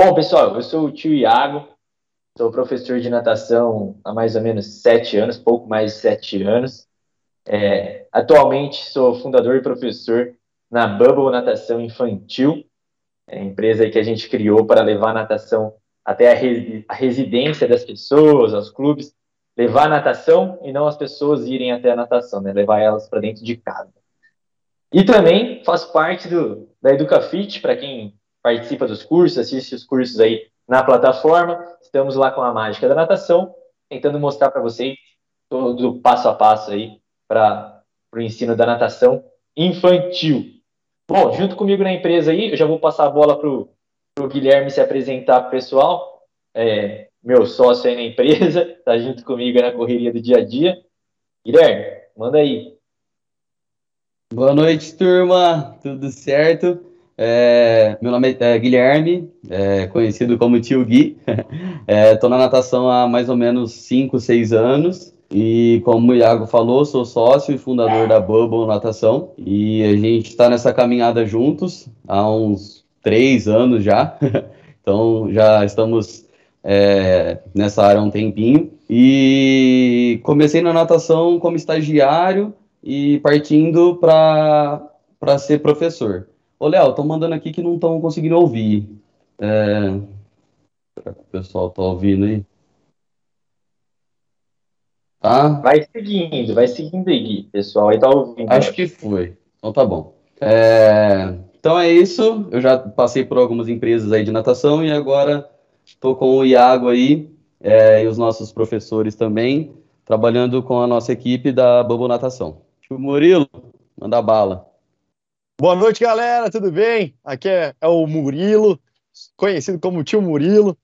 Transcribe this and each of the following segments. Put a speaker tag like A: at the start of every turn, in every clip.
A: Bom, pessoal, eu sou o tio Iago, sou professor de natação há mais ou menos sete anos, pouco mais de sete anos. É, atualmente sou fundador e professor na Bubble Natação Infantil, é empresa que a gente criou para levar a natação até a, a residência das pessoas, aos clubes, levar a natação e não as pessoas irem até a natação, né? levar elas para dentro de casa. E também faço parte do, da EducaFit, para quem participa dos cursos, assiste os cursos aí na plataforma. Estamos lá com a mágica da natação, tentando mostrar para vocês todo o passo a passo aí para o ensino da natação infantil. Bom, junto comigo na empresa aí, eu já vou passar a bola para o Guilherme se apresentar para o pessoal. É, meu sócio aí na empresa, está junto comigo na correria do dia a dia. Guilherme, manda aí.
B: Boa noite, turma. Tudo certo? É, meu nome é, Guilherme, é, conhecido como Tio Gui. Estou é, na natação há mais ou menos 5, 6 anos. E como o Iago falou, sou sócio e fundador da Bubble Natação. E a gente está nessa caminhada juntos há uns três anos já. então já estamos é, nessa área há um tempinho. E comecei na natação como estagiário e partindo para ser professor. Ô, Léo, estão mandando aqui que não estão conseguindo ouvir. É... Será que o pessoal está ouvindo aí?
A: Tá? Vai seguindo, vai seguindo aí, pessoal. Aí tá ouvindo.
B: Acho que foi. Então tá bom. É... Então é isso. Eu já passei por algumas empresas aí de natação e agora estou com o Iago aí é, e os nossos professores também, trabalhando com a nossa equipe da Bobo Natação. Tio Murilo, manda bala.
C: Boa noite, galera, tudo bem? Aqui é, é o Murilo, conhecido como Tio Murilo,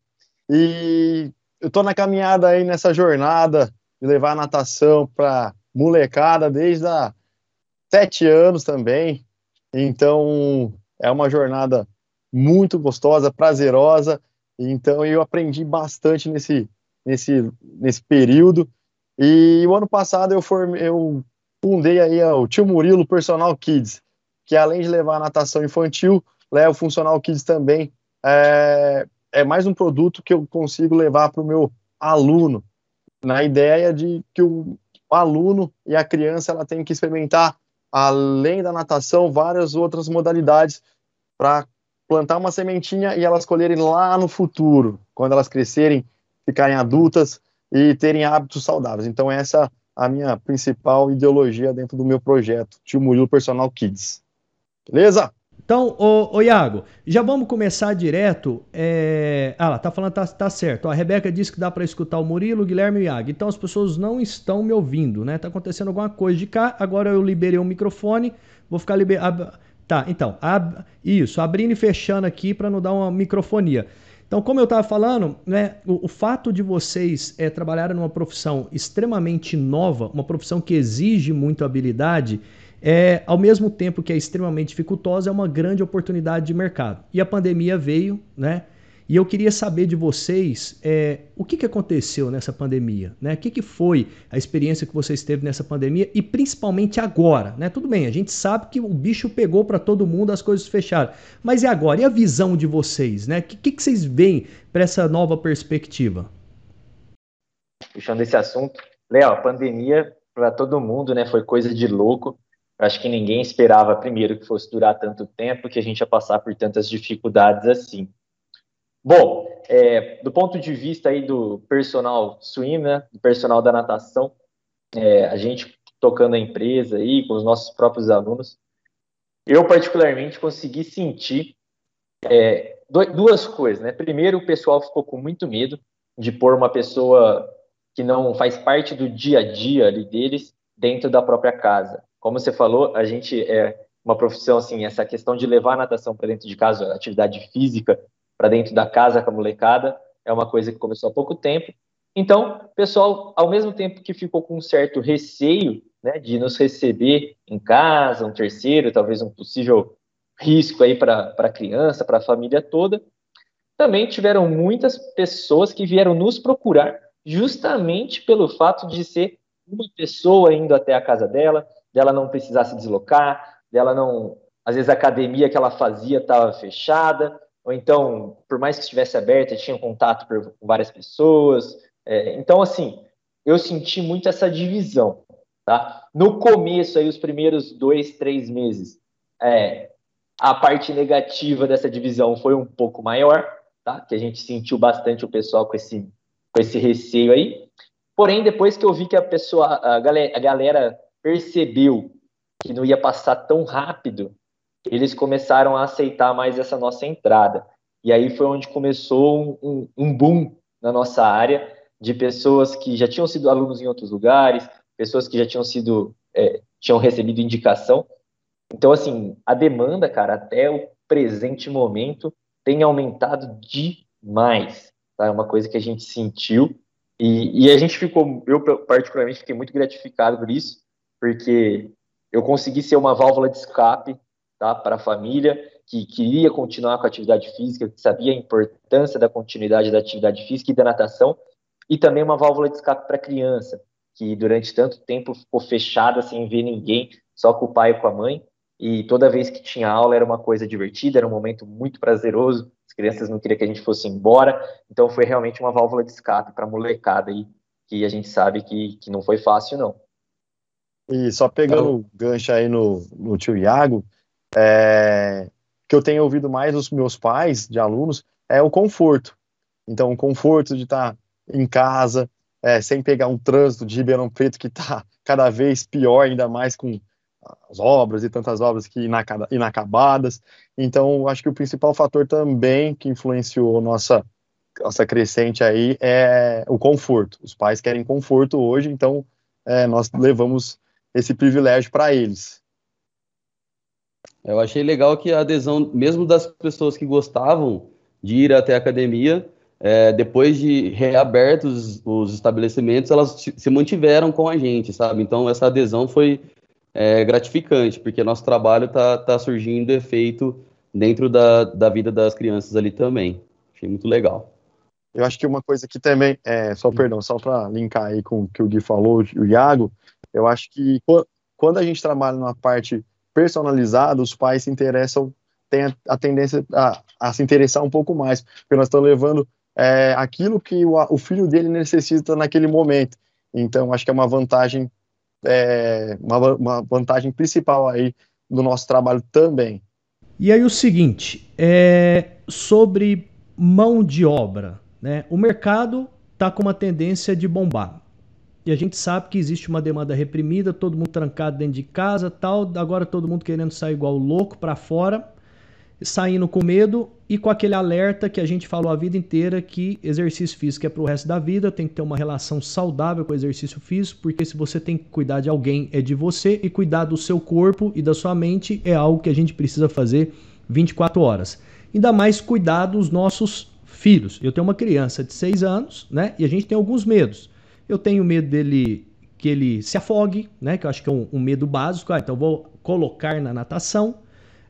C: e eu tô na caminhada aí nessa jornada de levar a natação para molecada desde há sete anos também. Então é uma jornada muito gostosa, prazerosa. Então eu aprendi bastante nesse nesse nesse período. E o ano passado eu formei, eu fundei aí o Tio Murilo Personal Kids que além de levar a natação infantil, leva o Funcional Kids também. É, é mais um produto que eu consigo levar para o meu aluno, na ideia de que o aluno e a criança ela tem que experimentar, além da natação, várias outras modalidades para plantar uma sementinha e elas colherem lá no futuro, quando elas crescerem, ficarem adultas e terem hábitos saudáveis. Então, essa é a minha principal ideologia dentro do meu projeto, Tio Murilo Personal Kids. Beleza?
D: Então, ô, ô, Iago, já vamos começar direto. É... Ah lá, tá falando, tá, tá certo. A Rebeca disse que dá para escutar o Murilo, o Guilherme e o Iago. Então as pessoas não estão me ouvindo, né? Tá acontecendo alguma coisa de cá. Agora eu liberei o microfone. Vou ficar liberando. Tá, então, ab... isso, abrindo e fechando aqui para não dar uma microfonia. Então, como eu estava falando, né, o, o, fato de vocês é, trabalharem numa profissão extremamente nova, uma profissão que exige muita habilidade, é, ao mesmo tempo que é extremamente dificultosa, é uma grande oportunidade de mercado. E a pandemia veio, né? E eu queria saber de vocês é, o que, que aconteceu nessa pandemia, né? O que, que foi a experiência que vocês teve nessa pandemia e principalmente agora, né? Tudo bem, a gente sabe que o bicho pegou para todo mundo, as coisas fecharam, mas e agora? E a visão de vocês, né? O que, que, que vocês veem para essa nova perspectiva?
A: Puxando esse assunto, Léo, a pandemia para todo mundo, né? Foi coisa de louco. Acho que ninguém esperava, primeiro, que fosse durar tanto tempo, que a gente ia passar por tantas dificuldades assim. Bom, é, do ponto de vista aí do personal swim, né, do personal da natação, é, a gente tocando a empresa aí, com os nossos próprios alunos, eu particularmente consegui sentir é, duas coisas, né? Primeiro, o pessoal ficou com muito medo de pôr uma pessoa que não faz parte do dia a dia ali deles dentro da própria casa. Como você falou, a gente é uma profissão assim, essa questão de levar a natação para dentro de casa, atividade física para dentro da casa com a molecada, é uma coisa que começou há pouco tempo. Então, pessoal, ao mesmo tempo que ficou com um certo receio né, de nos receber em casa, um terceiro, talvez um possível risco aí para a criança, para a família toda, também tiveram muitas pessoas que vieram nos procurar justamente pelo fato de ser uma pessoa indo até a casa dela, dela não precisar se deslocar, dela não. Às vezes a academia que ela fazia estava fechada, ou então, por mais que estivesse aberta, tinha contato com várias pessoas. É, então, assim, eu senti muito essa divisão, tá? No começo, aí, os primeiros dois, três meses, é, a parte negativa dessa divisão foi um pouco maior, tá? Que a gente sentiu bastante o pessoal com esse, com esse receio aí. Porém, depois que eu vi que a pessoa, a galera, a galera percebeu que não ia passar tão rápido, eles começaram a aceitar mais essa nossa entrada. E aí foi onde começou um, um boom na nossa área de pessoas que já tinham sido alunos em outros lugares, pessoas que já tinham sido é, tinham recebido indicação. Então, assim, a demanda, cara, até o presente momento tem aumentado demais. Tá? É uma coisa que a gente sentiu e, e a gente ficou, eu particularmente fiquei muito gratificado por isso, porque eu consegui ser uma válvula de escape tá, para a família que queria continuar com a atividade física, que sabia a importância da continuidade da atividade física e da natação, e também uma válvula de escape para a criança, que durante tanto tempo ficou fechada sem ver ninguém, só com o pai e com a mãe, e toda vez que tinha aula era uma coisa divertida, era um momento muito prazeroso, as crianças não queriam que a gente fosse embora, então foi realmente uma válvula de escape para a molecada aí, que a gente sabe que, que não foi fácil, não.
C: E só pegando então, o gancho aí no, no tio Iago, é, que eu tenho ouvido mais dos meus pais, de alunos, é o conforto. Então, o conforto de estar em casa, é, sem pegar um trânsito de Ribeirão Preto que está cada vez pior, ainda mais com as obras e tantas obras que inacabadas. Então, acho que o principal fator também que influenciou nossa nossa crescente aí é o conforto. Os pais querem conforto hoje, então é, nós levamos esse privilégio para eles.
B: Eu achei legal que a adesão, mesmo das pessoas que gostavam de ir até a academia, é, depois de reabertos os estabelecimentos, elas se mantiveram com a gente, sabe? Então, essa adesão foi é, gratificante, porque nosso trabalho está tá surgindo efeito dentro da, da vida das crianças ali também. Achei muito legal.
C: Eu acho que uma coisa que também, é, só perdão, só para linkar aí com o que o Gui falou, o Iago, eu acho que quando a gente trabalha numa parte personalizada, os pais se interessam, têm a, a tendência a, a, se interessar um pouco mais, porque nós estamos levando é, aquilo que o, o, filho dele necessita naquele momento. Então, acho que é uma vantagem, é, uma, uma vantagem principal aí do nosso trabalho também.
D: E aí o seguinte, é, sobre mão de obra, né? O mercado está com uma tendência de bombar. E a gente sabe que existe uma demanda reprimida, todo mundo trancado dentro de casa, tal, agora todo mundo querendo sair igual louco para fora, saindo com medo e com aquele alerta que a gente falou a vida inteira que exercício físico é para o resto da vida, tem que ter uma relação saudável com o exercício físico, porque se você tem que cuidar de alguém é de você e cuidar do seu corpo e da sua mente é algo que a gente precisa fazer 24 horas. Ainda mais cuidar dos nossos filhos. Eu tenho uma criança de 6 anos, né? E a gente tem alguns medos. Eu tenho medo dele que ele se afogue, né? Que eu acho que é um, um medo básico. Ah, então vou colocar na natação.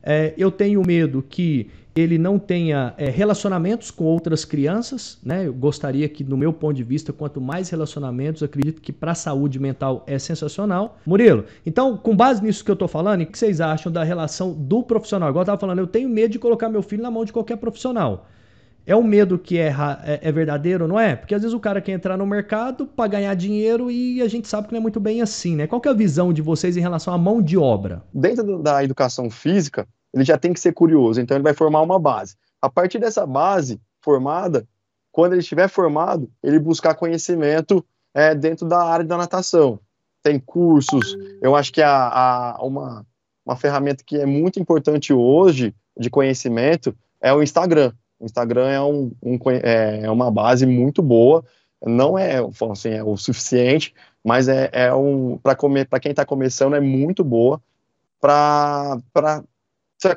D: É, eu tenho medo que ele não tenha é, relacionamentos com outras crianças, né? Eu gostaria que, no meu ponto de vista, quanto mais relacionamentos, acredito que para a saúde mental é sensacional. Murilo, então, com base nisso que eu estou falando, o que vocês acham da relação do profissional? Igual eu estava falando, eu tenho medo de colocar meu filho na mão de qualquer profissional. É um medo que é, é, é, verdadeiro, não é? Porque às vezes o cara quer entrar no mercado para ganhar dinheiro e a gente sabe que não é muito bem assim, né? Qual é a visão de vocês em relação à mão de obra?
C: Dentro da educação física, ele já tem que ser curioso, então ele vai formar uma base. A partir dessa base formada, quando ele estiver formado, ele buscar conhecimento é, dentro da área da natação. Tem cursos, eu acho que a, a, uma, uma ferramenta que é muito importante hoje de conhecimento é o Instagram o Instagram é, um, um é, é uma base muito boa, não é, assim, é o suficiente, mas é, é um para quem está começando é muito boa para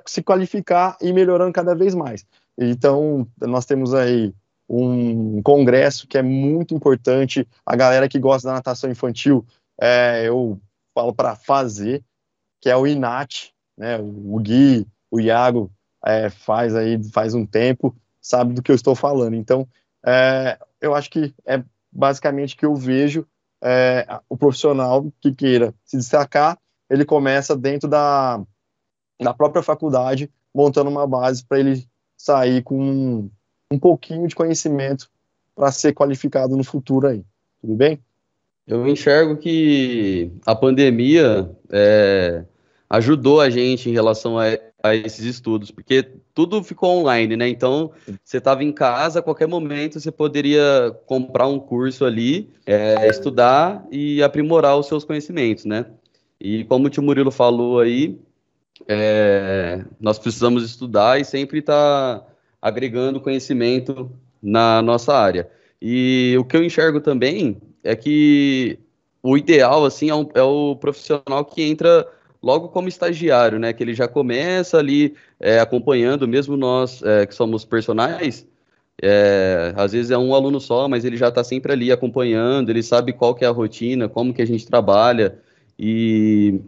C: se qualificar e melhorando cada vez mais. Então, nós temos aí um congresso que é muito importante. A galera que gosta da natação infantil, é, eu falo para fazer, que é o INAT, né? O Gui, o Iago é, faz aí faz um tempo, sabe do que eu estou falando. Então, é, eu acho que é basicamente que eu vejo é, o profissional que queira se destacar, ele começa dentro da, da própria faculdade, montando uma base para ele sair com um, um pouquinho de conhecimento para ser qualificado no futuro aí. Tudo bem?
B: Eu enxergo que a pandemia é, ajudou a gente em relação a, a, esses estudos, porque tudo ficou online, né? Então, você estava em casa, a qualquer momento você poderia comprar um curso ali, é, estudar e aprimorar os seus conhecimentos, né? E como o tio Murilo falou aí, é, nós precisamos estudar e sempre estar tá agregando conhecimento na nossa área. E o que eu enxergo também é que o ideal, assim, é, um, é o profissional que entra logo como estagiário, né? Que ele já começa ali é, acompanhando, mesmo nós é, que somos personagens, é, às vezes é um aluno só, mas ele já está sempre ali acompanhando, ele sabe qual que é a rotina, como que a gente trabalha, e,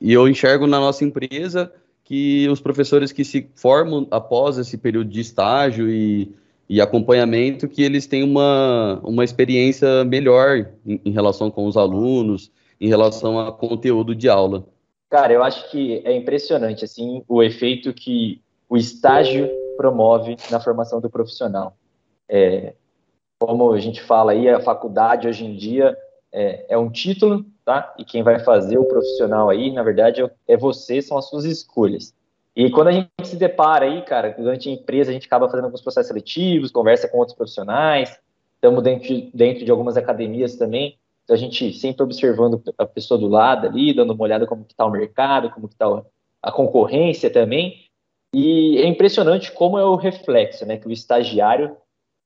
B: e eu enxergo na nossa empresa que os professores que se formam após esse período de estágio e e acompanhamento que eles têm uma, uma experiência melhor em, em relação com os alunos, em relação a conteúdo de aula.
A: Cara, eu acho que é impressionante assim o efeito que o estágio promove na formação do profissional. É, como a gente fala aí, a faculdade hoje em dia é, é, um título, tá? E quem vai fazer o profissional aí, na verdade, é você, são as suas escolhas. E quando a gente se depara aí, cara, durante a empresa, a gente acaba fazendo alguns processos seletivos, conversa com outros profissionais, estamos dentro de, dentro de algumas academias também, então a gente sempre observando a pessoa do lado ali, dando uma olhada como que está o mercado, como que está a concorrência também, e é impressionante como é o reflexo, né, que o estagiário,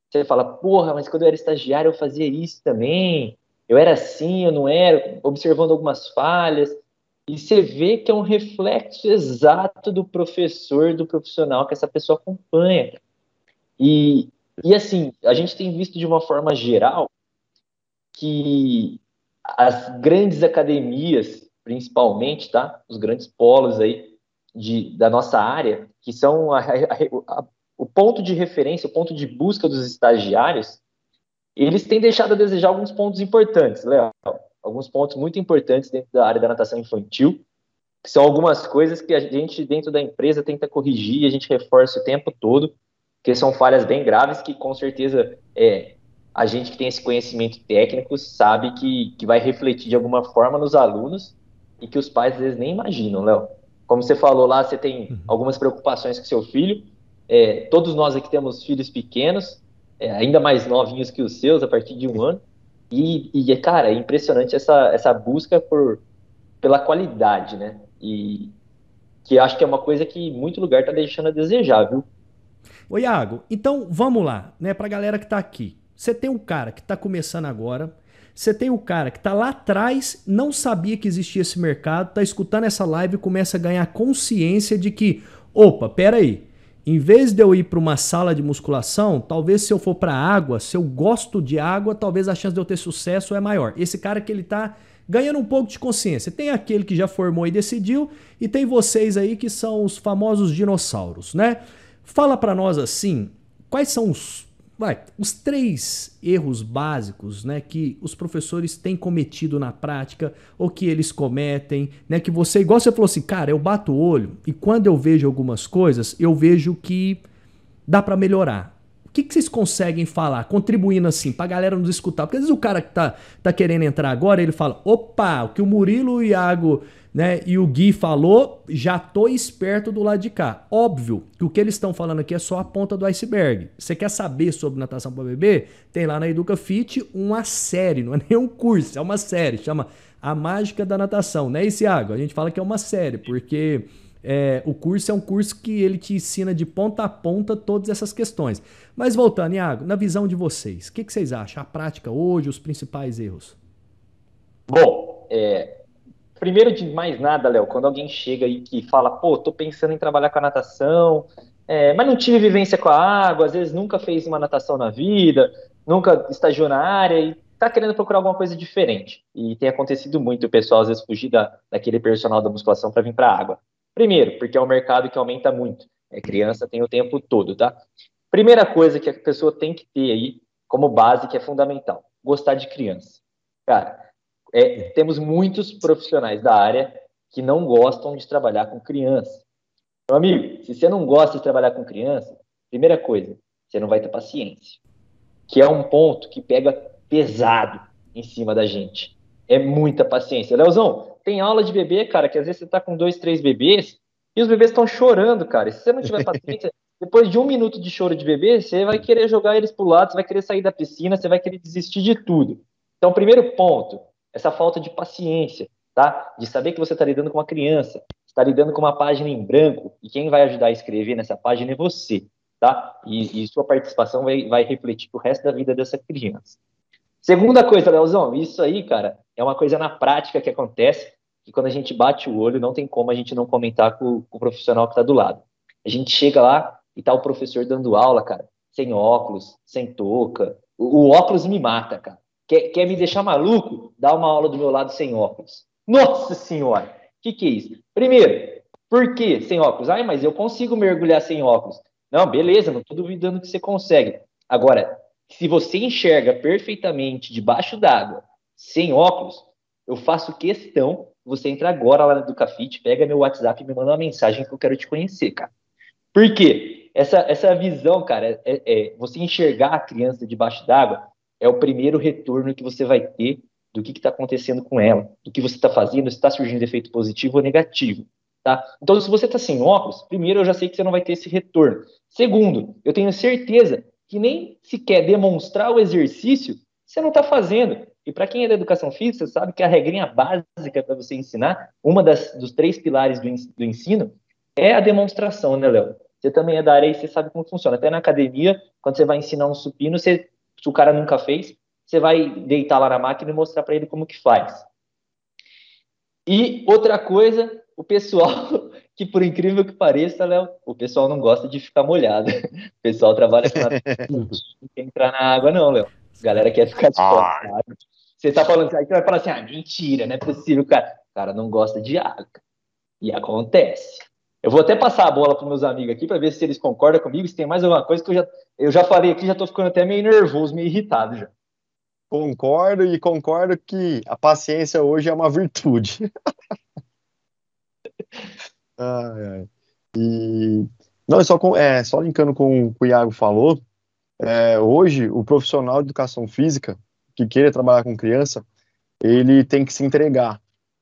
A: você fala, porra, mas quando eu era estagiário eu fazia isso também, eu era assim, eu não era, observando algumas falhas, e você vê que é um reflexo exato do professor, do profissional que essa pessoa acompanha. E, e assim, a gente tem visto de uma forma geral que as grandes academias, principalmente, tá? Os grandes polos aí de, da nossa área, que são a, a, a, o ponto de referência, o ponto de busca dos estagiários, eles têm deixado a desejar alguns pontos importantes, Léo alguns pontos muito importantes dentro da área da natação infantil, que são algumas coisas que a gente, dentro da empresa, tenta corrigir a gente reforça o tempo todo, que são falhas bem graves que, com certeza, é, a gente que tem esse conhecimento técnico sabe que, que vai refletir de alguma forma nos alunos e que os pais, às vezes, nem imaginam, Léo. Como você falou lá, você tem uhum. algumas preocupações com seu filho, é, todos nós aqui temos filhos pequenos, é, ainda mais novinhos que os seus, a partir de um ano, e, e, cara, é impressionante essa, essa busca por, pela qualidade, né? E que acho que é uma coisa que muito lugar está deixando a desejar, viu?
D: Ô Iago, então vamos lá, né, pra galera que tá aqui. Você tem um cara que tá começando agora, você tem o cara que tá lá atrás, não sabia que existia esse mercado, tá escutando essa live e começa a ganhar consciência de que, opa, pera aí, em vez de eu ir para uma sala de musculação, talvez se eu for para água, se eu gosto de água, talvez a chance de eu ter sucesso é maior. Esse cara que ele tá ganhando um pouco de consciência. Tem aquele que já formou e decidiu e tem vocês aí que são os famosos dinossauros, né? Fala para nós assim, quais são os vai, os três erros básicos, né, que os professores têm cometido na prática ou que eles cometem, né, que você, igual você falou assim, cara, eu bato o olho e quando eu vejo algumas coisas, eu vejo que dá para melhorar. O que, que vocês conseguem falar, contribuindo assim, pra galera nos escutar? Porque às vezes o cara que tá, tá querendo entrar agora, ele fala, opa, o que o Murilo e o Iago né? E o Gui falou, já tô esperto do lado de cá. Óbvio que o que eles estão falando aqui é só a ponta do iceberg. Você quer saber sobre natação para bebê? Tem lá na Educa Fit uma série, não é nem um curso, é uma série, chama A Mágica da Natação, né, Isiago? A gente fala que é uma série, porque é, o curso é um curso que ele te ensina de ponta a ponta todas essas questões. Mas voltando, Iago, na visão de vocês, o que, que vocês acham? A prática hoje, os principais erros?
A: Bom, é, primeiro de mais nada, Léo, quando alguém chega e que fala, pô, tô pensando em trabalhar com a natação, é, mas não tive vivência com a água, às vezes nunca fez uma natação na vida, nunca estagiou na área e tá querendo procurar alguma coisa diferente. E tem acontecido muito o pessoal às vezes fugir da, daquele personal da musculação para vir para a água. Primeiro, porque é um mercado que aumenta muito. É, criança tem o tempo todo, tá? Primeira coisa que a pessoa tem que ter aí como base, que é fundamental, gostar de criança. Cara, é, temos muitos profissionais da área que não gostam de trabalhar com criança. Meu amigo, se você não gosta de trabalhar com criança, Primeira coisa, você não vai ter paciência. Que é um ponto que pega pesado em cima da gente. É muita paciência. Leozão, tem aula de bebê, cara, que às vezes você tá com dois, três bebês e os bebês estão chorando, cara. E se você não tiver paciência, depois de um minuto de choro de bebê, você vai querer jogar eles pro lado, você vai querer sair da piscina, você vai querer desistir de tudo. Então, primeiro ponto, essa falta de paciência, tá? De saber que você está lidando com uma criança, está lidando com uma página em branco, e quem vai ajudar a escrever nessa página é você, tá? E, e sua participação vai, vai refletir o resto da vida dessa criança. Segunda coisa, Leozão, isso aí, cara, é uma coisa na prática que acontece, que quando a gente bate o olho, não tem como a gente não comentar com, com o profissional que está do lado. A gente chega lá e tá o professor dando aula, cara, sem óculos, sem touca. O, o óculos me mata, cara. Quer, quer me deixar maluco? Dá uma aula do meu lado sem óculos. Nossa senhora! O que, que é isso? Primeiro, por que sem óculos? Ai, mas eu consigo mergulhar sem óculos. Não, beleza, não estou duvidando que você consegue. Agora, se você enxerga perfeitamente debaixo d'água, sem óculos, eu faço questão você entra agora lá no Cafite, pega meu WhatsApp e me manda uma mensagem que eu quero te conhecer, cara. Por quê? Essa, essa visão, cara, é, é você enxergar a criança debaixo d'água é o primeiro retorno que você vai ter do que está acontecendo com ela, do que você está fazendo, se está surgindo efeito positivo ou negativo. Tá? Então, se você está sem óculos, primeiro eu já sei que você não vai ter esse retorno. Segundo, eu tenho certeza que nem sequer demonstrar o exercício você não está fazendo. E para quem é da educação física, sabe que a regrinha básica para você ensinar, uma das, dos três pilares do, do ensino, é a demonstração, né, Léo? Você também é da área e você sabe como funciona. Até na academia, quando você vai ensinar um supino, você se o cara nunca fez, você vai deitar lá na máquina e mostrar para ele como que faz. E outra coisa, o pessoal, que por incrível que pareça, Léo, o pessoal não gosta de ficar molhado. O pessoal trabalha com não quer entrar na água, não, Léo. A galera quer ficar de fora. Você tá falando, aí você vai falar assim, ah, mentira, não é possível, cara. O cara não gosta de água. E acontece. Eu vou até passar a bola para meus amigos aqui para ver se eles concordam comigo, se tem mais alguma coisa que eu já, eu já falei aqui, já estou ficando até meio nervoso, meio irritado já.
C: Concordo e concordo que a paciência hoje é uma virtude. E não, só, com, é, só linkando com o que o Iago falou, é, hoje o profissional de educação física que queira trabalhar com criança, ele tem que se entregar.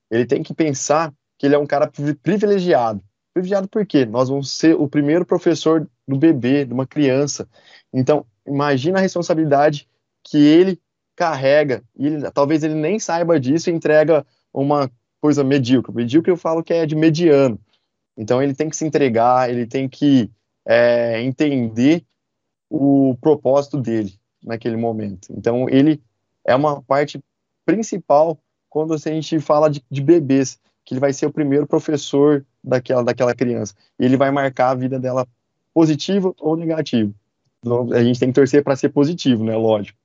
C: Ele tem que pensar que ele é um cara privilegiado privilegiado por quê? Nós vamos ser o primeiro professor do bebê, de uma criança. Então, imagina a responsabilidade que ele carrega, e ele, talvez ele nem saiba disso e entrega uma coisa medíocre. Medíocre eu falo que é de mediano. Então, ele tem que se entregar, ele tem que é, entender o propósito dele naquele momento. Então, ele é uma parte principal quando a gente fala de, de bebês, que ele vai ser o primeiro professor daquela, daquela criança. Ele vai marcar a vida dela positivo ou negativo. Então, a gente tem que torcer para ser positivo, né? Lógico.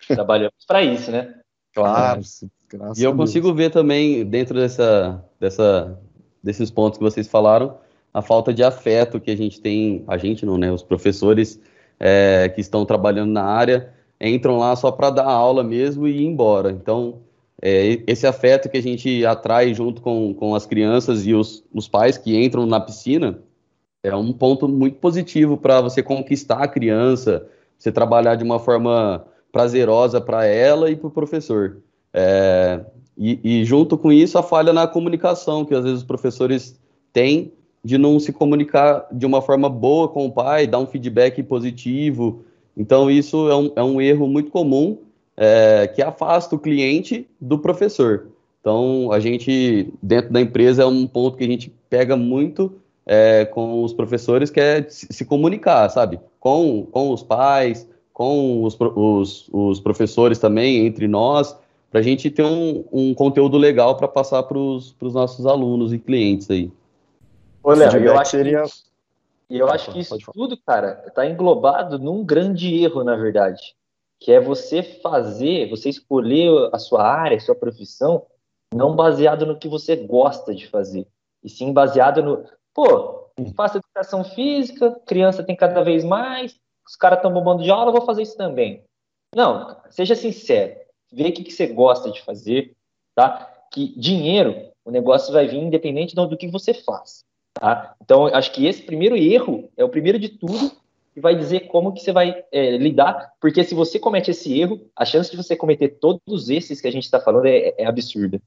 A: Trabalhamos para isso, né?
B: Claro. e eu consigo ver também, dentro dessa, dessa, desses pontos que vocês falaram, a falta de afeto que a gente tem, a gente não, né? Os professores é, que estão trabalhando na área entram lá só para dar aula mesmo e ir embora. Então, é, esse afeto que a gente atrai junto com, com as crianças e os, os pais que entram na piscina é um ponto muito positivo para você conquistar a criança, você trabalhar de uma forma prazerosa para ela e para o professor. É, e, e, junto com isso, a falha na comunicação, que às vezes os professores têm de não se comunicar de uma forma boa com o pai, dar um feedback positivo. Então, isso é um, é um erro muito comum é, que afasta o cliente do professor. Então, a gente, dentro da empresa, é um ponto que a gente pega muito é, com os professores, que é se comunicar, sabe? Com, com os pais, com os, os, os professores também, entre nós, para a gente ter um, um conteúdo legal para passar para os nossos alunos e clientes aí.
A: Ô, Léo, eu acho seria... E eu acho que isso tudo, cara, está englobado num grande erro, na verdade que é você fazer, você escolher a sua área, a sua profissão, não baseado no que você gosta de fazer, e sim baseado no, pô, faço educação física, criança tem cada vez mais, os caras estão bombando de aula, vou fazer isso também. Não, seja sincero, vê o que, que você gosta de fazer, tá? Que dinheiro, o negócio vai vir independente do que você faz, tá? Então, acho que esse primeiro erro é o primeiro de tudo, e vai dizer como que você vai é, lidar, porque se você comete esse erro, a chance de você cometer todos esses que a gente está falando é, é, absurda.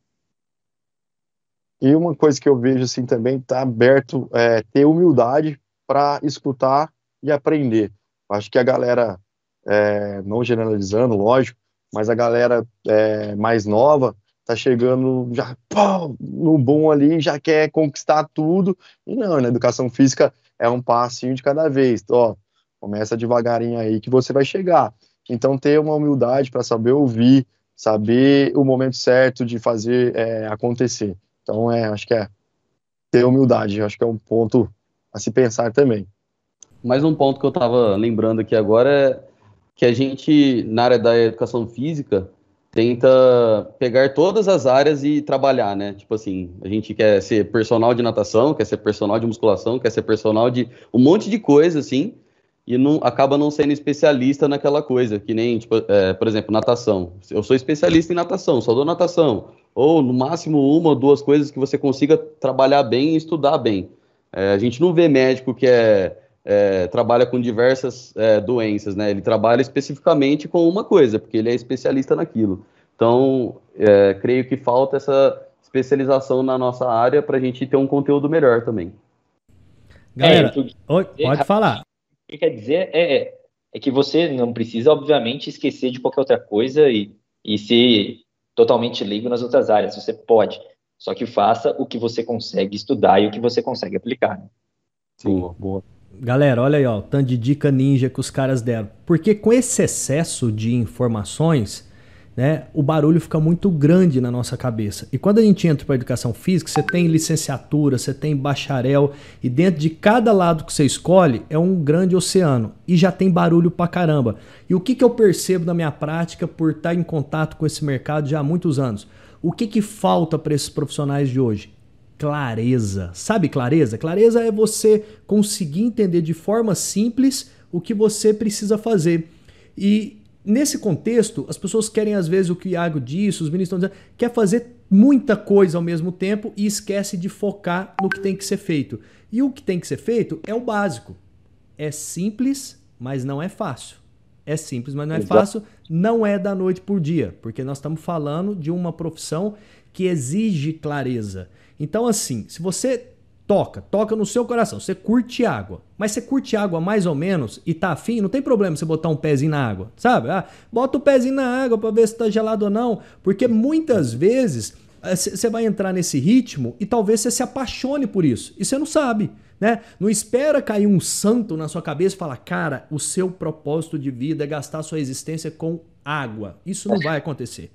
C: E uma coisa que eu vejo assim também, tá aberto, é, ter humildade para escutar e aprender. Acho que a galera, é, não generalizando, lógico, mas a galera é, mais nova tá chegando já pô, no bom ali, já quer conquistar tudo. E não, na educação física é um passinho de cada vez. Ó, começa devagarinho aí que você vai chegar. Então, ter uma humildade para saber ouvir, saber o momento certo de fazer é, acontecer. Então, é, acho que é ter humildade, acho que é um ponto a se pensar também.
B: Mais um ponto que eu estava lembrando aqui agora é que a gente, na área da educação física, tenta pegar todas as áreas e trabalhar, né? Tipo assim, a gente quer ser personal de natação, quer ser personal de musculação, quer ser personal de um monte de coisa, assim, e não acaba não sendo especialista naquela coisa, que nem, tipo, é, por exemplo, natação. Eu sou especialista em natação, só dou natação. Ou, no máximo, uma ou duas coisas que você consiga trabalhar bem e estudar bem. É, a gente não vê médico que é é, trabalha com diversas é, doenças, né? Ele trabalha especificamente com uma coisa, porque ele é especialista naquilo. Então, é, creio que falta essa especialização na nossa área para a gente ter um conteúdo melhor também.
D: Galera, é, oi, pode falar.
A: O que quer dizer é, é que você não precisa, obviamente, esquecer de qualquer outra coisa e, e ser totalmente leigo nas outras áreas. Você pode, só que faça o que você consegue estudar e o que você consegue aplicar. Né?
D: Sim, boa. boa. Galera, olha aí, ó, o tanto de dica ninja que os caras deram. Porque com esse excesso de informações, né, o barulho fica muito grande na nossa cabeça. E quando a gente entra para educação física, você tem licenciatura, você tem bacharel, e dentro de cada lado que você escolhe é um grande oceano. E já tem barulho pra caramba. E o que, que eu percebo na minha prática por estar em contato com esse mercado já há muitos anos? O que, que falta para esses profissionais de hoje? Clareza. Sabe clareza? Clareza é você conseguir entender de forma simples o que você precisa fazer. E nesse contexto, as pessoas querem às vezes o que o Iago disse, os ministros estão dizendo, quer fazer muita coisa ao mesmo tempo e esquece de focar no que tem que ser feito. E o que tem que ser feito é o básico. É simples, mas não é fácil. É simples, mas não é fácil. Não é da noite por dia, porque nós estamos falando de uma profissão que exige clareza. Então, assim, se você toca, toca no seu coração, você curte água, mas você curte água mais ou menos e tá afim, não tem problema você botar um pezinho na água, sabe? Ah, bota o pezinho na água para ver se tá gelado ou não, porque muitas vezes você eh, vai entrar nesse ritmo e talvez você se apaixone por isso e você não sabe. Né? Não espera cair um santo na sua cabeça e falar, cara, o seu propósito de vida é gastar sua existência com água. Isso não vai acontecer.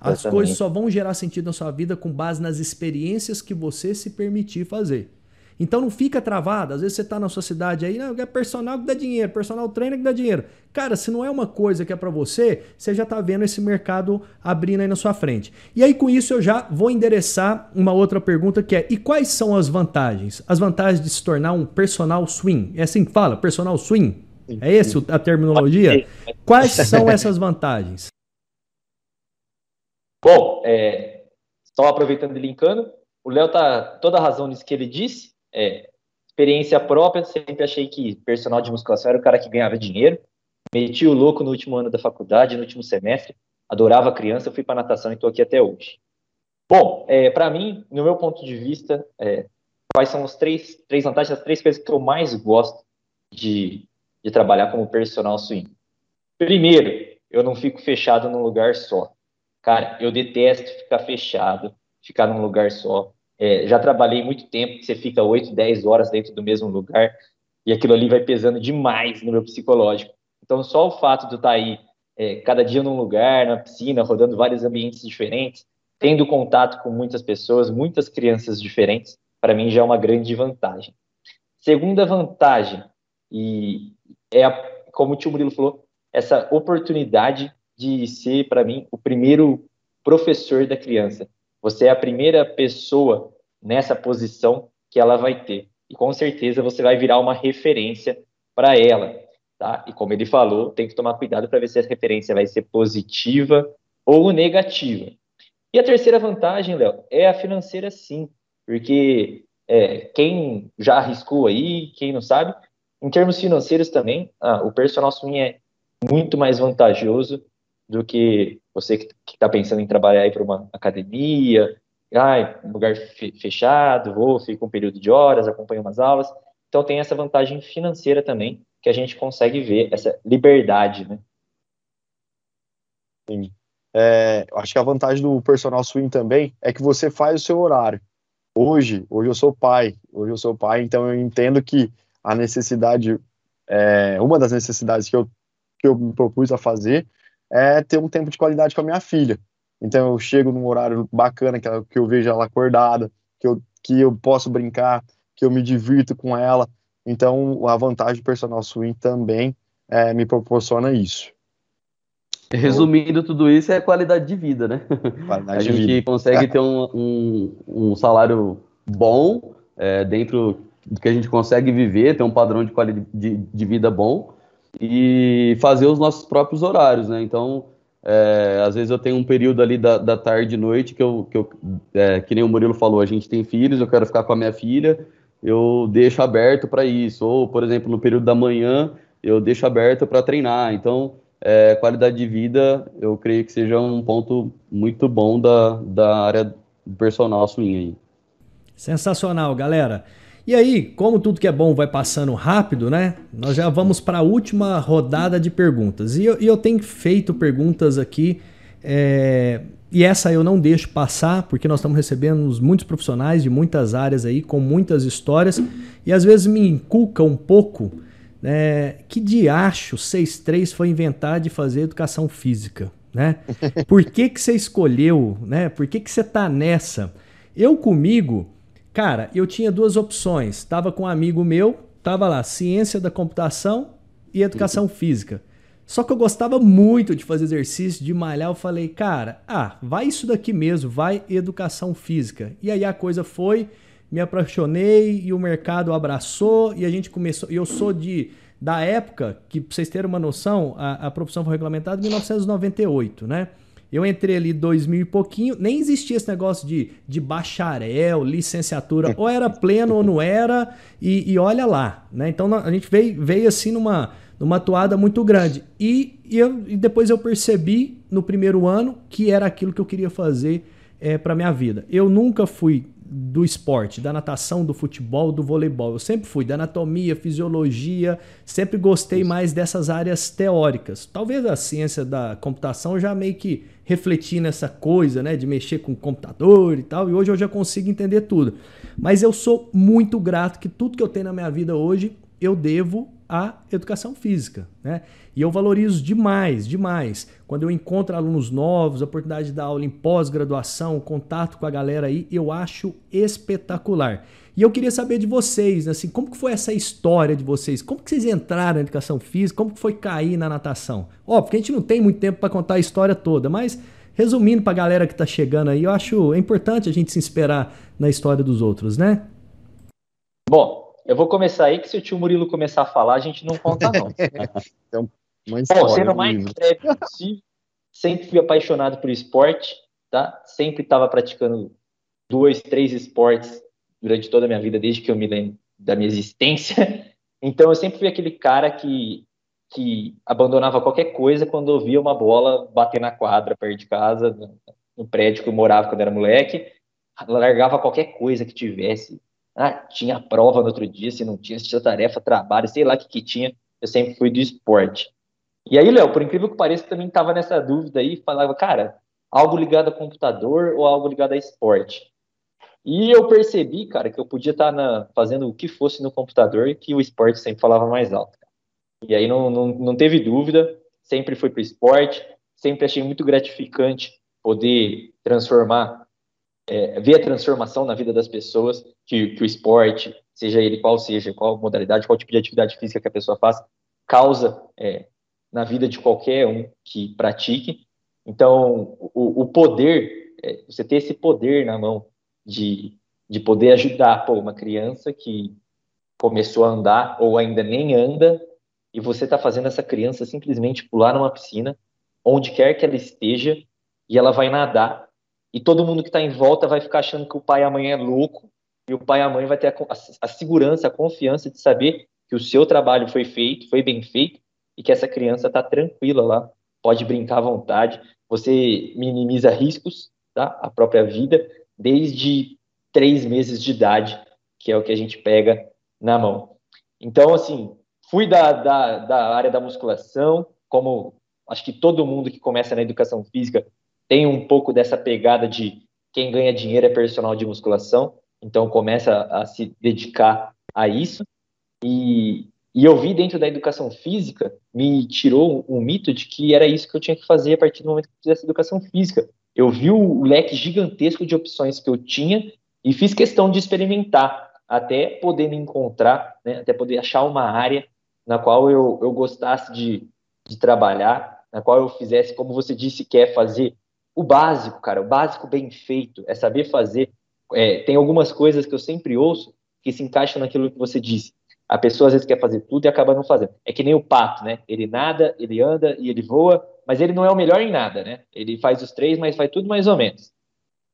D: As coisas só vão gerar sentido na sua vida com base nas experiências que você se permitir fazer. Então não fica travado. Às vezes você está na sua cidade aí, não, é personal que dá dinheiro, personal trainer que dá dinheiro. Cara, se não é uma coisa que é para você, você já está vendo esse mercado abrindo aí na sua frente. E aí com isso eu já vou endereçar uma outra pergunta que é: e quais são as vantagens? As vantagens de se tornar um personal swing? É assim que fala, personal swing? É esse a terminologia? Quais são essas vantagens?
A: Bom, é, só aproveitando e linkando, o Léo tá toda a razão nisso que ele disse. É, experiência própria, sempre achei que personal de musculação era o cara que ganhava dinheiro. Meti o louco no último ano da faculdade, no último semestre. Adorava criança, fui para natação e estou aqui até hoje. Bom, é, para mim, no meu ponto de vista, é, quais são as três, três vantagens, as três coisas que eu mais gosto de, de trabalhar como personal swing. Primeiro, eu não fico fechado num lugar só. Cara, eu detesto ficar fechado, ficar num lugar só. É, já trabalhei muito tempo, você fica 8, 10 horas dentro do mesmo lugar, e aquilo ali vai pesando demais no meu psicológico. Então, só o fato de eu estar aí é, cada dia num lugar, na piscina, rodando vários ambientes diferentes, tendo contato com muitas pessoas, muitas crianças diferentes, para mim já é uma grande vantagem. Segunda vantagem, e é, a, como o tio Murilo falou, essa oportunidade de ser, para mim, o primeiro professor da criança. Você é a primeira pessoa nessa posição que ela vai ter. E com certeza você vai virar uma referência para ela. Tá? E como ele falou, tem que tomar cuidado para ver se a referência vai ser positiva ou negativa. E a terceira vantagem, Léo, é a financeira sim, porque é, quem já arriscou aí, quem não sabe, Em termos financeiros também, ah, o personal swing é muito mais vantajoso do que você que está pensando em trabalhar aí para uma academia, ah, um lugar fechado, vou, fico um período de horas, acompanho umas aulas. Então tem essa vantagem financeira também, que a gente consegue ver, essa liberdade, né?
C: Sim. É, acho que a vantagem do personal swing também é que você faz o seu horário. Hoje, hoje eu sou pai, hoje eu sou pai, então eu entendo que a necessidade, é, uma das necessidades que eu, que eu me propus a fazer é ter um tempo de qualidade com a minha filha. Então eu chego num horário bacana, que, que eu vejo ela acordada, que eu, que eu posso brincar, que eu me divirto com ela. Então a vantagem do personal swing também é, me proporciona isso.
B: Resumindo tudo isso, é qualidade de vida, né? Qualidade a gente vida. consegue ter um, um, um salário bom é, dentro do que a gente consegue viver, ter um padrão de qualidade de, de vida bom e fazer os nossos próprios horários, né? Então, é, às vezes eu tenho um período ali da, da tarde e noite que eu, que, eu é, que nem o Murilo falou, a gente tem filhos, eu quero ficar com a minha filha, eu deixo aberto para isso. Ou, por exemplo, no período da manhã, eu deixo aberto para treinar. Então, é, qualidade de vida, eu creio que seja um ponto muito bom da, da área personal swing aí.
D: Sensacional, galera. E aí, como tudo que é bom vai passando rápido, né? Nós já vamos para a última rodada de perguntas. E eu, e eu tenho feito perguntas aqui, é, e essa eu não deixo passar, porque nós estamos recebendo muitos profissionais de muitas áreas aí, com muitas histórias, e às vezes me inculca um pouco é, que diacho 6.3 foi inventar de fazer educação física, né? Por que, que você escolheu, né? Por que, que você tá nessa? Eu comigo, cara, eu tinha duas opções. Tava com um amigo meu, tava lá, ciência da computação e educação uhum. física. Só que eu gostava muito de fazer exercício, de malhar. Eu falei, cara, ah, vai isso daqui mesmo, vai educação física. E aí a coisa foi me apaixonei e o mercado abraçou e a gente começou. E eu sou de da época que, pra vocês terem uma noção, a, a profissão foi regulamentada em 1998, né? Eu entrei ali 2000 e pouquinho, nem existia esse negócio de, de bacharel, licenciatura, ou era pleno ou não era, e, e olha lá, né? Então a gente veio, veio assim numa, numa toada muito grande. E, e, eu, e depois eu percebi no primeiro ano que era aquilo que eu queria fazer é, para minha vida. Eu nunca fui do esporte, da natação, do futebol, do voleibol. Eu sempre fui da anatomia, fisiologia, sempre gostei mais dessas áreas teóricas. Talvez a ciência da computação já meio que refleti nessa coisa, né, de mexer com computador e tal, e hoje eu já consigo entender tudo. Mas eu sou muito grato que tudo que eu tenho na minha vida hoje eu devo à educação física, né? E eu valorizo demais, demais. Quando eu encontro alunos novos, a oportunidade de dar aula em pós-graduação, contato com a galera aí, eu acho espetacular. E eu queria saber de vocês, assim, como que foi essa história de vocês? Como que vocês entraram na educação física? Como que foi cair na natação? Ó, porque a gente não tem muito tempo para contar a história toda, mas resumindo para a galera que está chegando aí, eu acho é importante a gente se inspirar na história dos outros, né?
A: Bom, eu vou começar aí que se o tio Murilo começar a falar, a gente não conta não. então, uma história, Bom, sendo mais breve possível, sempre fui apaixonado por esporte, tá? Sempre estava praticando dois, três esportes durante toda a minha vida, desde que eu me lembro da minha existência. Então eu sempre fui aquele cara que que abandonava qualquer coisa quando ouvia uma bola bater na quadra perto de casa, no prédio que eu morava quando era moleque, largava qualquer coisa que tivesse. Ah, tinha prova no outro dia, se não tinha, se tinha tarefa, trabalho, sei lá o que, que tinha, eu sempre fui do esporte. E aí, Léo, por incrível que pareça, também estava nessa dúvida aí, falava, cara, algo ligado a computador ou algo ligado a esporte? E eu percebi, cara, que eu podia estar tá fazendo o que fosse no computador e que o esporte sempre falava mais alto. E aí não, não, não teve dúvida, sempre fui para o esporte, sempre achei muito gratificante poder transformar, é, ver a transformação na vida das pessoas que, que o esporte, seja ele qual seja, qual modalidade, qual tipo de atividade física que a pessoa faz, causa é, na vida de qualquer um que pratique. Então, o, o poder, é, você ter esse poder na mão de, de poder ajudar pô, uma criança que começou a andar ou ainda nem anda, e você está fazendo essa criança simplesmente pular numa piscina, onde quer que ela esteja, e ela vai nadar, e todo mundo que está em volta vai ficar achando que o pai e a mãe é louco, e o pai e a mãe vai ter a, a, a segurança, a confiança de saber que o seu trabalho foi feito, foi bem feito, e que essa criança está tranquila lá, pode brincar à vontade, você minimiza riscos, tá? A própria vida, desde três meses de idade, que é o que a gente pega na mão. Então, assim, fui da, da, da área da musculação, como acho que todo mundo que começa na educação física tem um pouco dessa pegada de quem ganha dinheiro é personal de musculação, então começa a se dedicar a isso. E, e eu vi dentro da educação física, me tirou um mito de que era isso que eu tinha que fazer a partir do momento que eu fizesse educação física. Eu vi o leque gigantesco de opções que eu tinha e fiz questão de experimentar até poder me encontrar, né, até poder achar uma área na qual eu, eu gostasse de, de trabalhar, na qual eu fizesse, como você disse, quer fazer o básico, cara, o básico bem feito, é saber fazer. É, tem algumas coisas que eu sempre ouço que se encaixam naquilo que você disse. A pessoa às vezes quer fazer tudo e acaba não fazendo. É que nem o pato, né? Ele nada, ele anda e ele voa, mas ele não é o melhor em nada, né? Ele faz os três, mas faz tudo mais ou menos.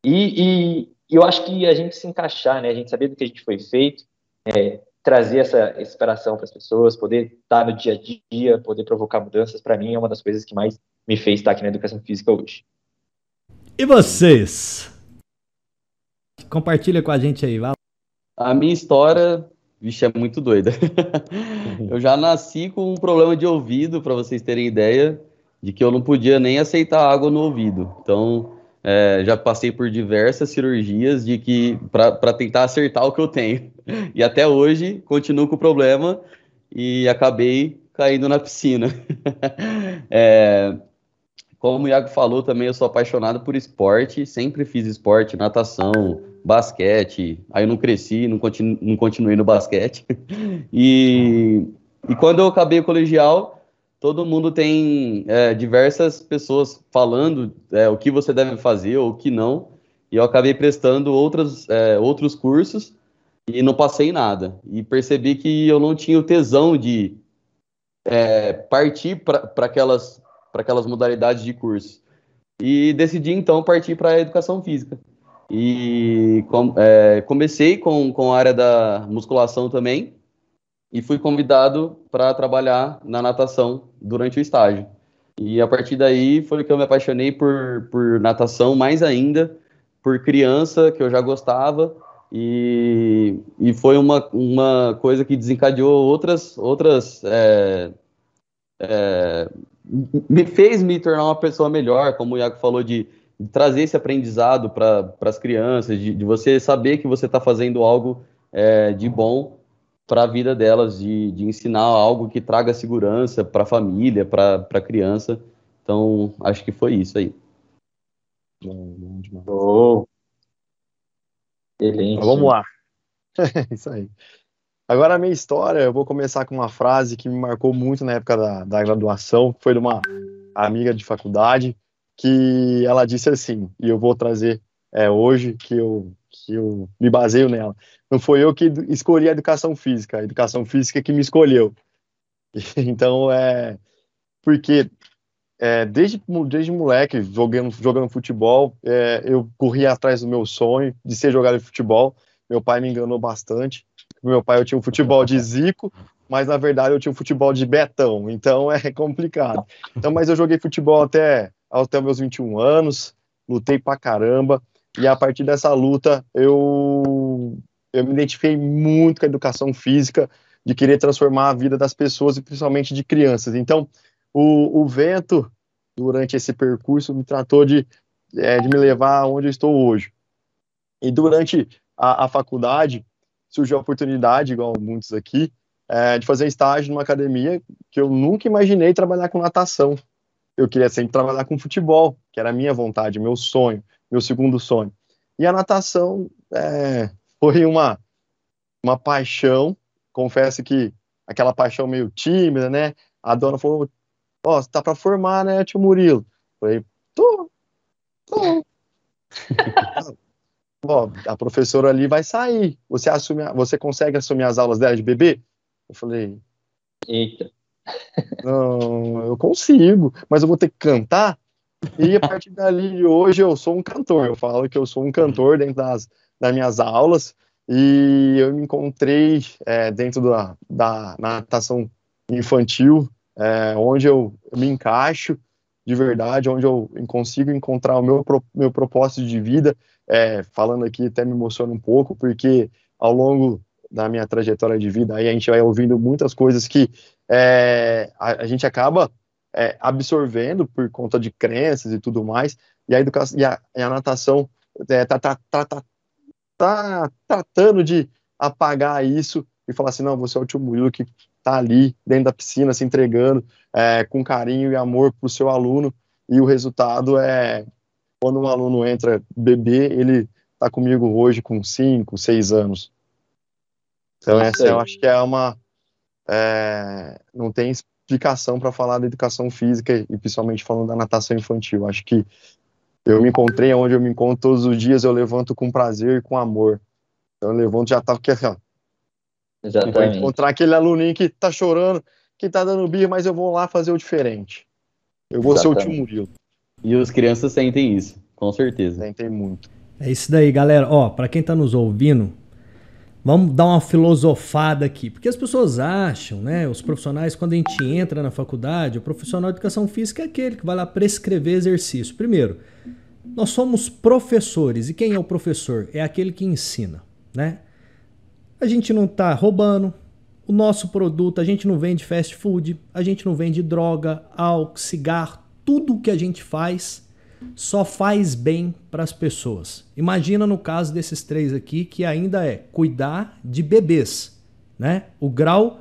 A: E, e, e eu acho que a gente se encaixar, né? A gente saber do que a gente foi feito, é, trazer essa inspiração para as pessoas, poder estar no dia a dia, poder provocar mudanças, para mim é uma das coisas que mais me fez estar aqui na educação física hoje.
D: E vocês? Compartilha com a gente aí, vai.
B: A minha história, vixe, é muito doida. eu já nasci com um problema de ouvido, para vocês terem ideia, de que eu não podia nem aceitar água no ouvido. Então, é, já passei por diversas cirurgias de que para tentar acertar o que eu tenho. E até hoje continuo com o problema e acabei caindo na piscina. é, como o Iago falou também, eu sou apaixonado por esporte, sempre fiz esporte, natação, basquete. Aí eu não cresci, não, continu, não continuei no basquete. E, e quando eu acabei o colegial, todo mundo tem é, diversas pessoas falando é, o que você deve fazer ou o que não. E eu acabei prestando outros, é, outros cursos e não passei nada. E percebi que eu não tinha o tesão de é, partir para aquelas, aquelas modalidades de curso. E decidi então partir para a educação física. E com, é, comecei com, com a área da musculação também e fui convidado para trabalhar na natação durante o estágio. E a partir daí foi que eu me apaixonei por, por natação mais ainda, por criança, que eu já gostava, e, e foi uma, uma coisa que desencadeou outras. outras é, é, me fez me tornar uma pessoa melhor, como o Iago falou, de, de trazer esse aprendizado para as crianças, de, de, você saber que você está fazendo algo é, de bom para a vida delas, de, de ensinar algo que traga segurança para a família, para a criança. Então, acho que foi isso aí.
C: Bom, bom demais. Oh. Excelente. Então, vamos lá. isso aí. Agora a minha história, eu vou começar com uma frase que me marcou muito na época da, da graduação, que foi de uma amiga de faculdade, que ela disse assim, e eu vou trazer é, hoje, que eu, que eu me baseio nela. Não foi eu que escolhi a educação física, a educação física que me escolheu. Então, é. Porque é, desde, desde moleque, jogando, jogando futebol, é, eu corria atrás do meu sonho de ser jogador de futebol. Meu pai me enganou bastante. Meu pai eu tinha um futebol de Zico, mas na verdade eu tinha um futebol de Betão, então é complicado. Então, mas eu joguei futebol até, até meus 21 anos, lutei pra caramba, e a partir dessa luta eu eu me identifiquei muito com a educação física, de querer transformar a vida das pessoas e principalmente de crianças. Então, o, o vento, durante esse percurso, me tratou de, é, de me levar aonde eu estou hoje. E durante a, a faculdade, surgiu a oportunidade, igual muitos aqui, é, de fazer estágio numa academia que eu nunca imaginei trabalhar com natação. Eu queria sempre trabalhar com futebol, que era a minha vontade, meu sonho, meu segundo sonho. E a natação é, foi uma, uma paixão, confesso que aquela paixão meio tímida, né? A dona falou, ó, oh, você tá para formar, né, tio Murilo? Falei, tô, tô. ó, a professora ali vai sair. Você assume, você consegue assumir as aulas dela de bebê? Eu falei,
A: eita.
C: Não, eu consigo, mas eu vou ter que cantar. E a partir dali de hoje eu sou um cantor. Eu falo que eu sou um cantor dentro das, das minhas aulas. e eu me encontrei é, dentro da, da natação infantil, é, onde eu, eu, me encaixo de verdade, onde eu consigo encontrar o meu, meu propósito de vida. É, falando aqui até me emociona um pouco, porque ao longo da minha trajetória de vida, aí a gente vai ouvindo muitas coisas que é, a, a, gente acaba é, absorvendo por conta de crenças e tudo mais, e a educação e a, e a natação é, tá, tá, tá, tá, tratando de apagar isso e falar assim, não, você é o tio Murilo que tá ali dentro da piscina se entregando é, com carinho e amor para o seu aluno, e o resultado é quando um aluno entra bebê, ele tá comigo hoje com 5, 6 anos. Então, essa eu acho que é uma. É, não tem explicação para falar da educação física e principalmente falando da natação infantil. Acho que eu me encontrei onde eu me encontro todos os dias, eu levanto com prazer e com amor. Então, eu levanto já tá aqui, ó. Exatamente. Vou encontrar aquele aluninho que tá chorando, que tá dando birra, mas eu vou lá fazer o diferente. Eu vou Exatamente. ser o tio Murilo.
B: E as crianças sentem isso, com certeza.
C: Sentem muito.
D: É isso daí, galera. Ó, para quem tá nos ouvindo, Vamos dar uma filosofada aqui, porque as pessoas acham, né? Os profissionais, quando a gente entra na faculdade, o profissional de educação física é aquele que vai lá prescrever exercício. Primeiro, nós somos professores, e quem é o professor? É aquele que ensina, né? A gente não está roubando, o nosso produto, a gente não vende fast food, a gente não vende droga, álcool, cigarro, tudo que a gente faz só faz bem para as pessoas. Imagina no caso desses três aqui que ainda é cuidar de bebês, né? O grau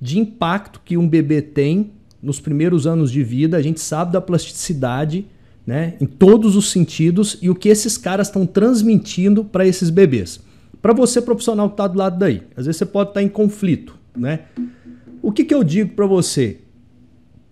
D: de impacto que um bebê tem nos primeiros anos de vida, a gente sabe da plasticidade, né, em todos os sentidos e o que esses caras estão transmitindo para esses bebês. Para você profissional que está do lado daí, às vezes você pode estar tá em conflito, né? O que, que eu digo para você?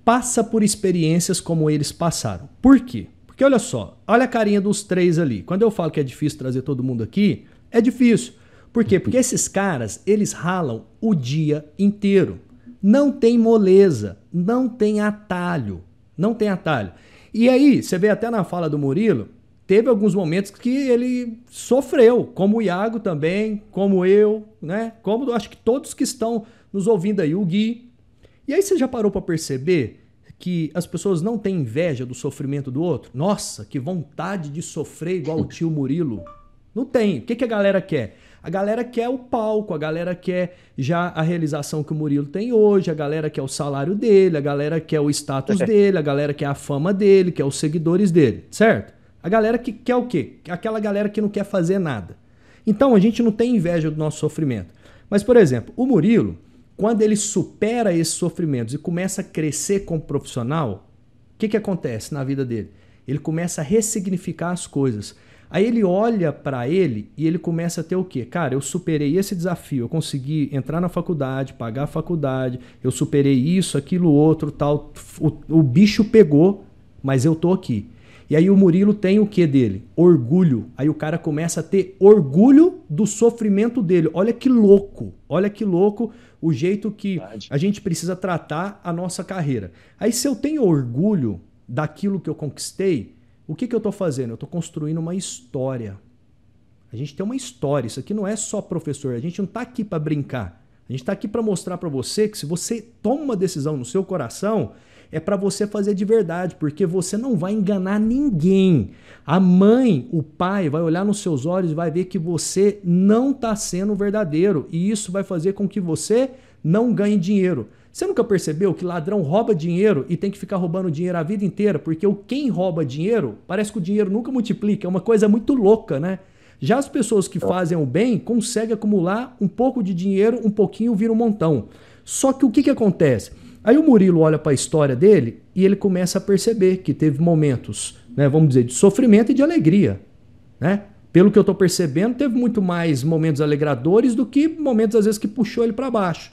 D: Passa por experiências como eles passaram. Por quê? Porque olha só, olha a carinha dos três ali. Quando eu falo que é difícil trazer todo mundo aqui, é difícil. Por quê? Porque esses caras, eles ralam o dia inteiro. Não tem moleza, não tem atalho. Não tem atalho. E aí, você vê até na fala do Murilo, teve alguns momentos que ele sofreu, como o Iago também, como eu, né? Como acho que todos que estão nos ouvindo aí, o Gui. E aí você já parou para perceber que as pessoas não têm inveja do sofrimento do outro? Nossa, que vontade de sofrer igual o tio Murilo. Não tem. O que, que a galera quer? A galera quer o palco, a galera quer já a realização que o Murilo tem hoje, a galera quer o salário dele, a galera quer o status dele, a galera quer a fama dele, quer os seguidores dele, certo? A galera que quer o quê? Aquela galera que não quer fazer nada. Então a gente não tem inveja do nosso sofrimento. Mas, por exemplo, o Murilo, quando ele supera esses sofrimentos e começa a crescer como profissional, o que, que acontece na vida dele? Ele começa a ressignificar as coisas. Aí ele olha para ele e ele começa a ter o quê? Cara, eu superei esse desafio, eu consegui entrar na faculdade, pagar a faculdade, eu superei isso, aquilo, outro, tal. O, o bicho pegou, mas eu tô aqui. E aí o Murilo tem o que dele? Orgulho. Aí o cara começa a ter orgulho do sofrimento dele. Olha que louco. Olha que louco o jeito que a gente precisa tratar a nossa carreira. Aí se eu tenho orgulho daquilo que eu conquistei, o que, que eu estou fazendo? Eu estou construindo uma história. A gente tem uma história. Isso aqui não é só professor. A gente não está aqui para brincar. A gente está aqui para mostrar para você que se você toma uma decisão no seu coração, é para você fazer de verdade, porque você não vai enganar ninguém. A mãe, o pai vai olhar nos seus olhos e vai ver que você não está sendo verdadeiro e isso vai fazer com que você não ganhe dinheiro. Você nunca percebeu que ladrão rouba dinheiro e tem que ficar roubando dinheiro a vida inteira? Porque o quem rouba dinheiro, parece que o dinheiro nunca multiplica, é uma coisa muito louca, né? Já as pessoas que fazem o bem conseguem acumular um pouco de dinheiro, um pouquinho vira um montão. Só que o que, que acontece? Aí o Murilo olha para a história dele e ele começa a perceber que teve momentos, né, vamos dizer, de sofrimento e de alegria. Né? Pelo que eu estou percebendo, teve muito mais momentos alegradores do que momentos, às vezes, que puxou ele para baixo.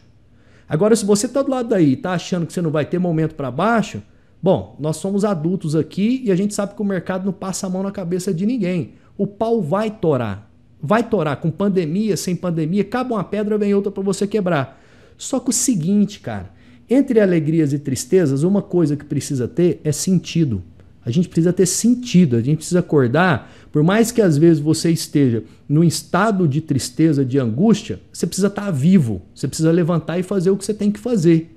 D: Agora, se você está do lado daí e está achando que você não vai ter momento para baixo, bom, nós somos adultos aqui e a gente sabe que o mercado não passa a mão na cabeça de ninguém. O pau vai torar. Vai torar com pandemia, sem pandemia, cabe uma pedra, vem outra para você quebrar. Só que o seguinte, cara, entre alegrias e tristezas, uma coisa que precisa ter é sentido. A gente precisa ter sentido, a gente precisa acordar. Por mais que às vezes você esteja num estado de tristeza, de angústia, você precisa estar vivo. Você precisa levantar e fazer o que você tem que fazer.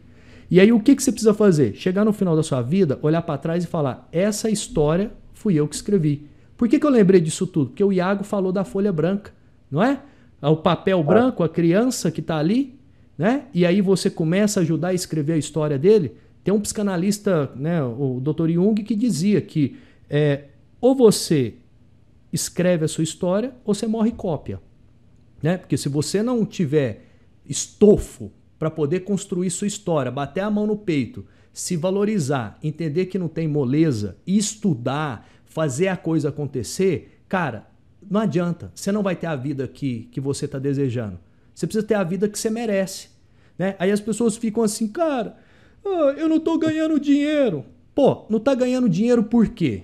D: E aí o que, que você precisa fazer? Chegar no final da sua vida, olhar para trás e falar: essa história fui eu que escrevi. Por que, que eu lembrei disso tudo? Porque o Iago falou da folha branca, não é? O papel branco, a criança que está ali, né? E aí você começa a ajudar a escrever a história dele. Tem um psicanalista, né, o Dr. Jung, que dizia que é, ou você escreve a sua história ou você morre cópia. Né? Porque se você não tiver estofo para poder construir sua história, bater a mão no peito, se valorizar, entender que não tem moleza, estudar, fazer a coisa acontecer, cara, não adianta. Você não vai ter a vida que, que você está desejando. Você precisa ter a vida que você merece. Né? Aí as pessoas ficam assim, cara, ah, eu não estou ganhando dinheiro. Pô, não está ganhando dinheiro por quê?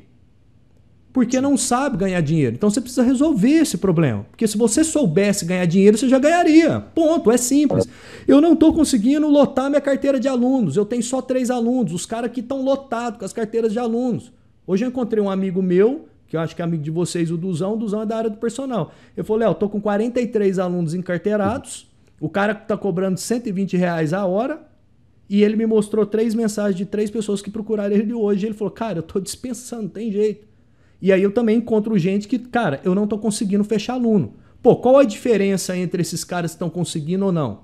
D: Porque não sabe ganhar dinheiro. Então você precisa resolver esse problema. Porque se você soubesse ganhar dinheiro, você já ganharia. Ponto, é simples. Eu não estou conseguindo lotar minha carteira de alunos. Eu tenho só três alunos. Os caras que estão lotados com as carteiras de alunos. Hoje eu encontrei um amigo meu, que eu acho que é amigo de vocês, o Duzão. O Duzão é da área do personal. Eu falei, Léo, estou com 43 alunos encarteirados. O cara está cobrando 120 reais a hora. E ele me mostrou três mensagens de três pessoas que procuraram ele hoje. Ele falou, cara, eu estou dispensando, tem jeito. E aí eu também encontro gente que, cara, eu não estou conseguindo fechar aluno. Pô, qual a diferença entre esses caras que estão conseguindo ou não?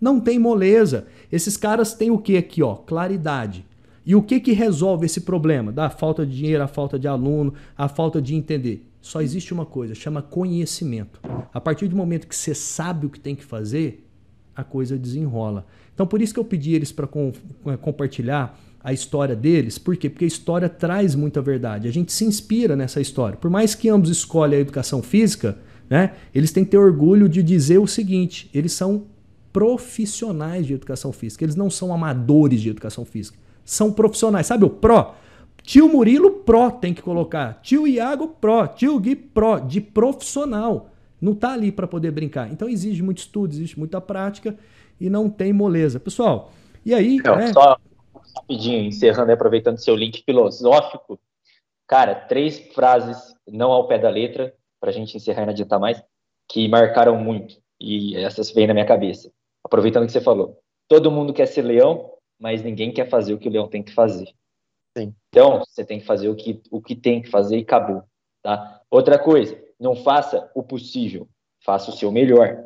D: Não tem moleza. Esses caras têm o que aqui, ó? Claridade. E o que que resolve esse problema? Da falta de dinheiro, a falta de aluno, a falta de entender. Só existe uma coisa, chama conhecimento. A partir do momento que você sabe o que tem que fazer, a coisa desenrola. Então por isso que eu pedi eles para com, compartilhar a história deles. Por quê? Porque a história traz muita verdade. A gente se inspira nessa história. Por mais que ambos escolham a educação física, né, eles têm que ter orgulho de dizer o seguinte: eles são profissionais de educação física. Eles não são amadores de educação física. São profissionais. Sabe o pró? Tio Murilo Pro tem que colocar. Tio Iago Pro. Tio Gui Pro. De profissional. Não está ali para poder brincar. Então exige muito estudo, existe muita prática e não tem moleza. Pessoal, e aí.
A: Não, né? Só rapidinho, encerrando e aproveitando seu link filosófico, cara, três frases, não ao pé da letra, para a gente encerrar e não adiantar mais, que marcaram muito, e essas vêm na minha cabeça. Aproveitando o que você falou. Todo mundo quer ser leão, mas ninguém quer fazer o que o leão tem que fazer. Sim. Então, você tem que fazer o que, o que tem que fazer e acabou. Tá? Outra coisa, não faça o possível, faça o seu melhor.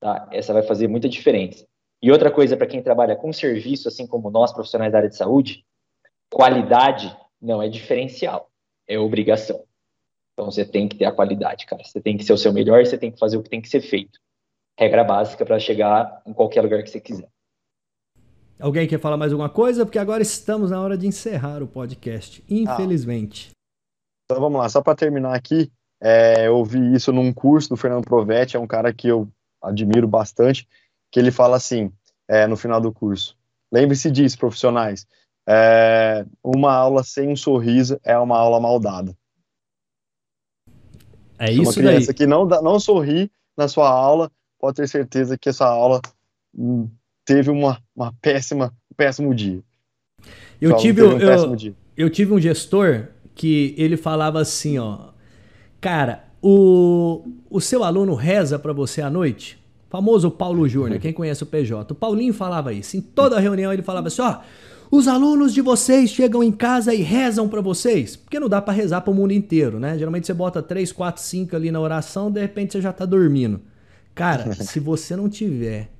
A: Tá? Essa vai fazer muita diferença. E outra coisa, para quem trabalha com serviço, assim como nós, profissionais da área de saúde, qualidade não é diferencial, é obrigação. Então você tem que ter a qualidade, cara. Você tem que ser o seu melhor e você tem que fazer o que tem que ser feito. Regra básica para chegar em qualquer lugar que você quiser.
D: Alguém quer falar mais alguma coisa? Porque agora estamos na hora de encerrar o podcast, infelizmente. Ah.
C: Então vamos lá, só para terminar aqui, é, eu ouvi isso num curso do Fernando Provetti, é um cara que eu admiro bastante que ele fala assim, é, no final do curso. Lembre-se disso, profissionais. É, uma aula sem um sorriso é uma aula mal dada.
D: É isso
C: Uma criança daí. que não, não sorri na sua aula, pode ter certeza que essa aula hum, teve uma, uma péssima, um péssimo dia.
D: Eu tive, um eu, dia. eu tive um gestor que ele falava assim, ó, cara, o, o seu aluno reza para você à noite? Famoso Paulo Júnior, quem conhece o PJ. O Paulinho falava isso. Em toda reunião ele falava assim: ó, os alunos de vocês chegam em casa e rezam para vocês. Porque não dá para rezar para o mundo inteiro, né? Geralmente você bota 3, 4, 5 ali na oração, de repente você já tá dormindo. Cara, se você não tiver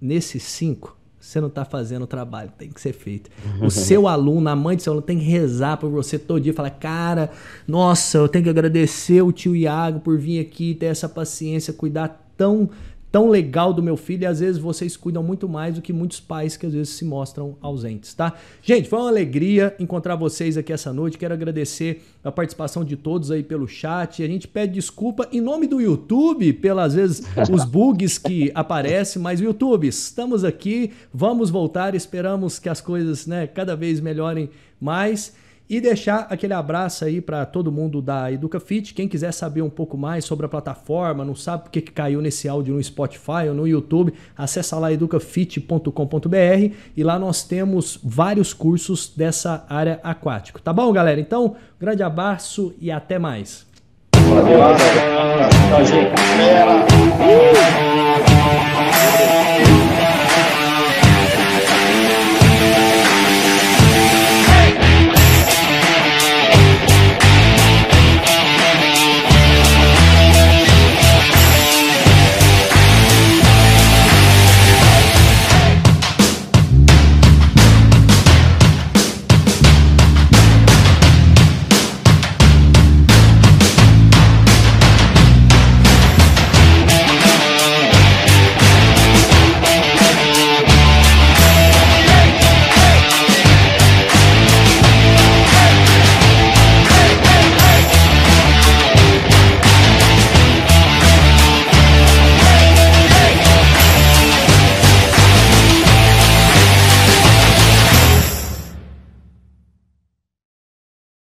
D: nesses 5, você não tá fazendo o trabalho tem que ser feito. O seu aluno, a mãe do seu aluno, tem que rezar por você todo dia. Falar, cara, nossa, eu tenho que agradecer o tio Iago por vir aqui, ter essa paciência, cuidar tão tão legal do meu filho e às vezes vocês cuidam muito mais do que muitos pais que às vezes se mostram ausentes, tá? Gente, foi uma alegria encontrar vocês aqui essa noite. Quero agradecer a participação de todos aí pelo chat. A gente pede desculpa em nome do YouTube pelas vezes os bugs que aparecem, mas YouTube, estamos aqui, vamos voltar, esperamos que as coisas, né, cada vez melhorem mais. E deixar aquele abraço aí para todo mundo da EducaFit. Quem quiser saber um pouco mais sobre a plataforma, não sabe por que caiu nesse áudio no Spotify ou no YouTube, acessa lá educafit.com.br e lá nós temos vários cursos dessa área aquática. Tá bom, galera? Então, grande abraço e até mais. Valeu.